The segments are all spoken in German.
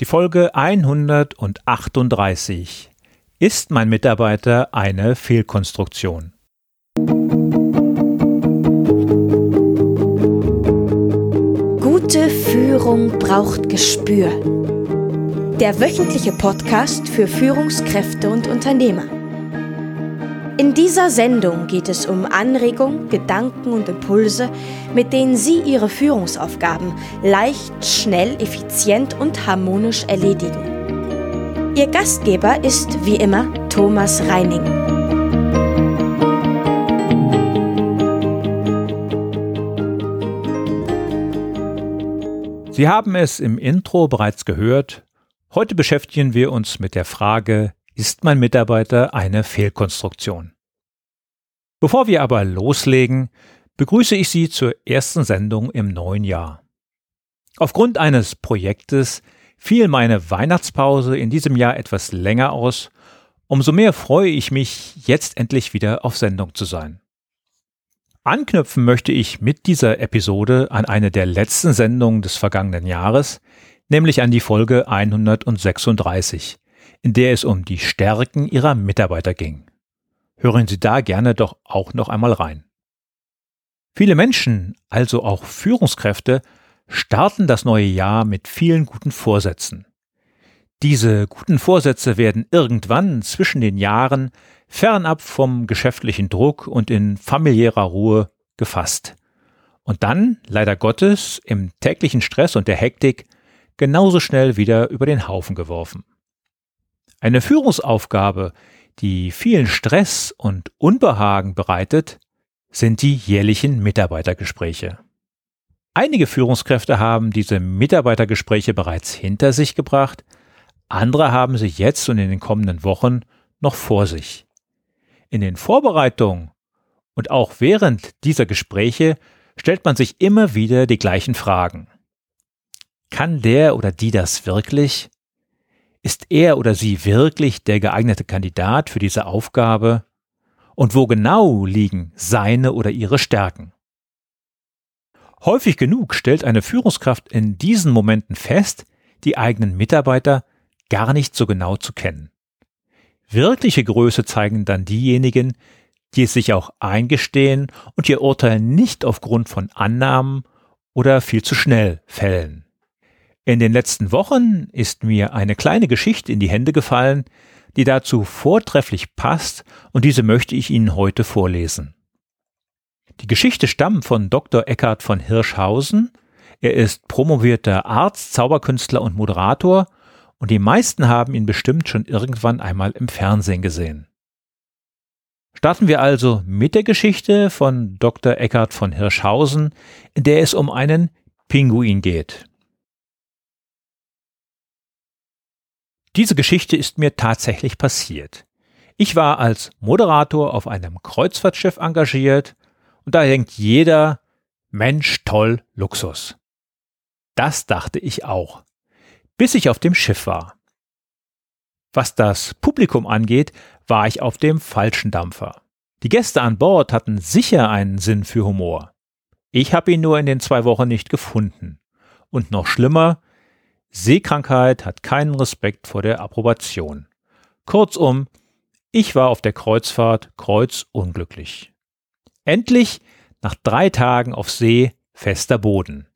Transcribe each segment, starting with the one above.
Die Folge 138. Ist mein Mitarbeiter eine Fehlkonstruktion? Gute Führung braucht Gespür. Der wöchentliche Podcast für Führungskräfte und Unternehmer. In dieser Sendung geht es um Anregungen, Gedanken und Impulse, mit denen Sie Ihre Führungsaufgaben leicht, schnell, effizient und harmonisch erledigen. Ihr Gastgeber ist wie immer Thomas Reining. Sie haben es im Intro bereits gehört. Heute beschäftigen wir uns mit der Frage, ist mein Mitarbeiter eine Fehlkonstruktion. Bevor wir aber loslegen, begrüße ich Sie zur ersten Sendung im neuen Jahr. Aufgrund eines Projektes fiel meine Weihnachtspause in diesem Jahr etwas länger aus, umso mehr freue ich mich, jetzt endlich wieder auf Sendung zu sein. Anknüpfen möchte ich mit dieser Episode an eine der letzten Sendungen des vergangenen Jahres, nämlich an die Folge 136, in der es um die Stärken ihrer Mitarbeiter ging. Hören Sie da gerne doch auch noch einmal rein. Viele Menschen, also auch Führungskräfte, starten das neue Jahr mit vielen guten Vorsätzen. Diese guten Vorsätze werden irgendwann zwischen den Jahren fernab vom geschäftlichen Druck und in familiärer Ruhe gefasst. Und dann, leider Gottes, im täglichen Stress und der Hektik genauso schnell wieder über den Haufen geworfen. Eine Führungsaufgabe, die vielen Stress und Unbehagen bereitet, sind die jährlichen Mitarbeitergespräche. Einige Führungskräfte haben diese Mitarbeitergespräche bereits hinter sich gebracht, andere haben sie jetzt und in den kommenden Wochen noch vor sich. In den Vorbereitungen und auch während dieser Gespräche stellt man sich immer wieder die gleichen Fragen. Kann der oder die das wirklich? Ist er oder sie wirklich der geeignete Kandidat für diese Aufgabe? Und wo genau liegen seine oder ihre Stärken? Häufig genug stellt eine Führungskraft in diesen Momenten fest, die eigenen Mitarbeiter gar nicht so genau zu kennen. Wirkliche Größe zeigen dann diejenigen, die es sich auch eingestehen und ihr Urteil nicht aufgrund von Annahmen oder viel zu schnell fällen. In den letzten Wochen ist mir eine kleine Geschichte in die Hände gefallen, die dazu vortrefflich passt und diese möchte ich Ihnen heute vorlesen. Die Geschichte stammt von Dr. Eckhard von Hirschhausen. Er ist promovierter Arzt, Zauberkünstler und Moderator und die meisten haben ihn bestimmt schon irgendwann einmal im Fernsehen gesehen. Starten wir also mit der Geschichte von Dr. Eckhard von Hirschhausen, in der es um einen Pinguin geht. Diese Geschichte ist mir tatsächlich passiert. Ich war als Moderator auf einem Kreuzfahrtschiff engagiert und da denkt jeder, Mensch, toll, Luxus. Das dachte ich auch, bis ich auf dem Schiff war. Was das Publikum angeht, war ich auf dem falschen Dampfer. Die Gäste an Bord hatten sicher einen Sinn für Humor. Ich habe ihn nur in den zwei Wochen nicht gefunden. Und noch schlimmer, Seekrankheit hat keinen Respekt vor der Approbation. Kurzum, ich war auf der Kreuzfahrt kreuzunglücklich. Endlich, nach drei Tagen auf See, fester Boden.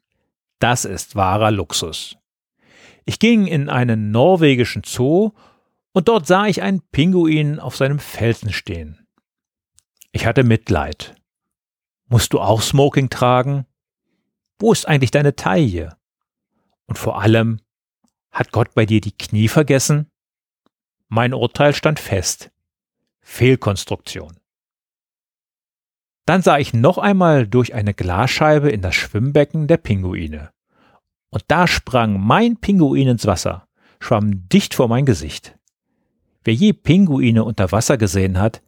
Das ist wahrer Luxus. Ich ging in einen norwegischen Zoo und dort sah ich einen Pinguin auf seinem Felsen stehen. Ich hatte Mitleid. Musst du auch Smoking tragen? Wo ist eigentlich deine Taille? Und vor allem, hat Gott bei dir die Knie vergessen? Mein Urteil stand fest. Fehlkonstruktion. Dann sah ich noch einmal durch eine Glasscheibe in das Schwimmbecken der Pinguine. Und da sprang mein Pinguin ins Wasser, schwamm dicht vor mein Gesicht. Wer je Pinguine unter Wasser gesehen hat,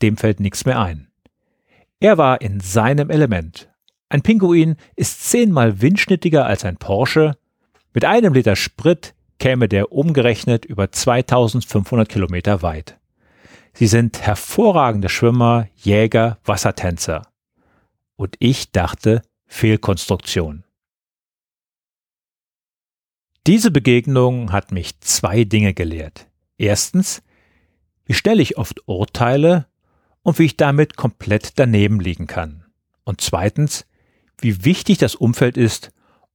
dem fällt nichts mehr ein. Er war in seinem Element. Ein Pinguin ist zehnmal windschnittiger als ein Porsche, mit einem Liter Sprit käme der umgerechnet über 2500 Kilometer weit. Sie sind hervorragende Schwimmer, Jäger, Wassertänzer. Und ich dachte Fehlkonstruktion. Diese Begegnung hat mich zwei Dinge gelehrt. Erstens, wie schnell ich oft urteile und wie ich damit komplett daneben liegen kann. Und zweitens, wie wichtig das Umfeld ist,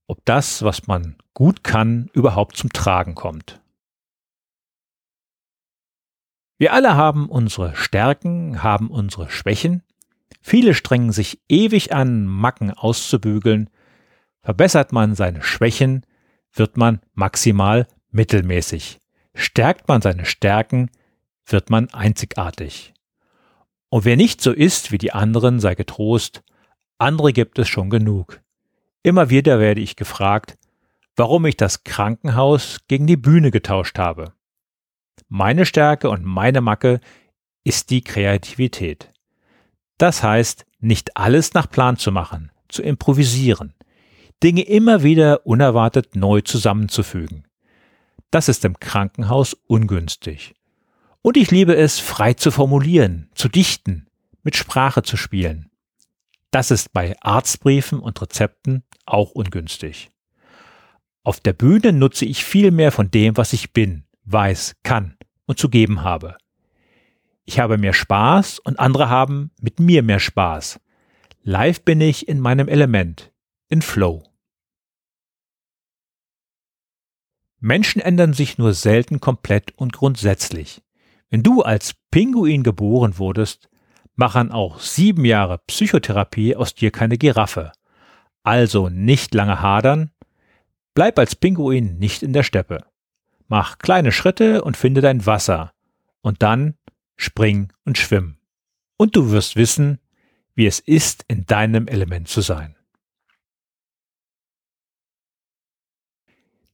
ob das, was man gut kann, überhaupt zum Tragen kommt. Wir alle haben unsere Stärken, haben unsere Schwächen. Viele strengen sich ewig an, Macken auszubügeln. Verbessert man seine Schwächen, wird man maximal mittelmäßig. Stärkt man seine Stärken, wird man einzigartig. Und wer nicht so ist wie die anderen, sei getrost, andere gibt es schon genug. Immer wieder werde ich gefragt, warum ich das Krankenhaus gegen die Bühne getauscht habe. Meine Stärke und meine Macke ist die Kreativität. Das heißt, nicht alles nach Plan zu machen, zu improvisieren, Dinge immer wieder unerwartet neu zusammenzufügen. Das ist im Krankenhaus ungünstig. Und ich liebe es, frei zu formulieren, zu dichten, mit Sprache zu spielen. Das ist bei Arztbriefen und Rezepten auch ungünstig. Auf der Bühne nutze ich viel mehr von dem, was ich bin, weiß, kann und zu geben habe. Ich habe mehr Spaß und andere haben mit mir mehr Spaß. Live bin ich in meinem Element, in Flow. Menschen ändern sich nur selten komplett und grundsätzlich. Wenn du als Pinguin geboren wurdest, machen auch sieben Jahre Psychotherapie aus dir keine Giraffe. Also nicht lange hadern, bleib als Pinguin nicht in der Steppe. Mach kleine Schritte und finde dein Wasser. Und dann spring und schwimm. Und du wirst wissen, wie es ist, in deinem Element zu sein.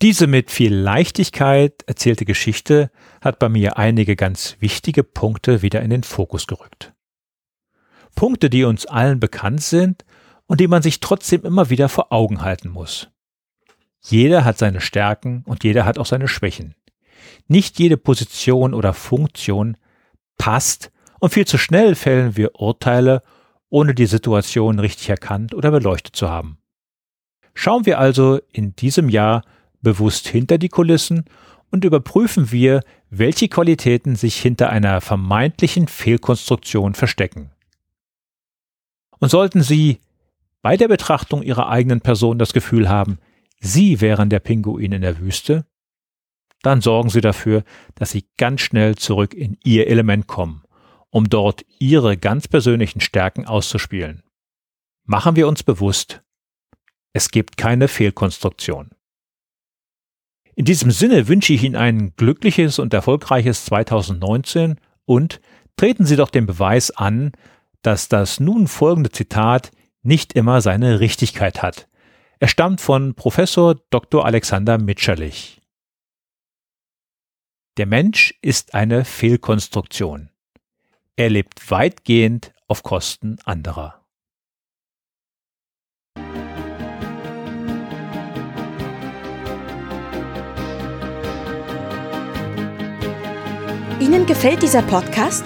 Diese mit viel Leichtigkeit erzählte Geschichte hat bei mir einige ganz wichtige Punkte wieder in den Fokus gerückt. Punkte, die uns allen bekannt sind und die man sich trotzdem immer wieder vor Augen halten muss. Jeder hat seine Stärken und jeder hat auch seine Schwächen. Nicht jede Position oder Funktion passt und viel zu schnell fällen wir Urteile, ohne die Situation richtig erkannt oder beleuchtet zu haben. Schauen wir also in diesem Jahr bewusst hinter die Kulissen und überprüfen wir, welche Qualitäten sich hinter einer vermeintlichen Fehlkonstruktion verstecken. Und sollten Sie bei der Betrachtung Ihrer eigenen Person das Gefühl haben, Sie wären der Pinguin in der Wüste, dann sorgen Sie dafür, dass Sie ganz schnell zurück in Ihr Element kommen, um dort Ihre ganz persönlichen Stärken auszuspielen. Machen wir uns bewusst, es gibt keine Fehlkonstruktion. In diesem Sinne wünsche ich Ihnen ein glückliches und erfolgreiches 2019 und treten Sie doch den Beweis an, dass das nun folgende Zitat nicht immer seine Richtigkeit hat. Er stammt von Professor Dr. Alexander Mitscherlich. Der Mensch ist eine Fehlkonstruktion. Er lebt weitgehend auf Kosten anderer. Ihnen gefällt dieser Podcast?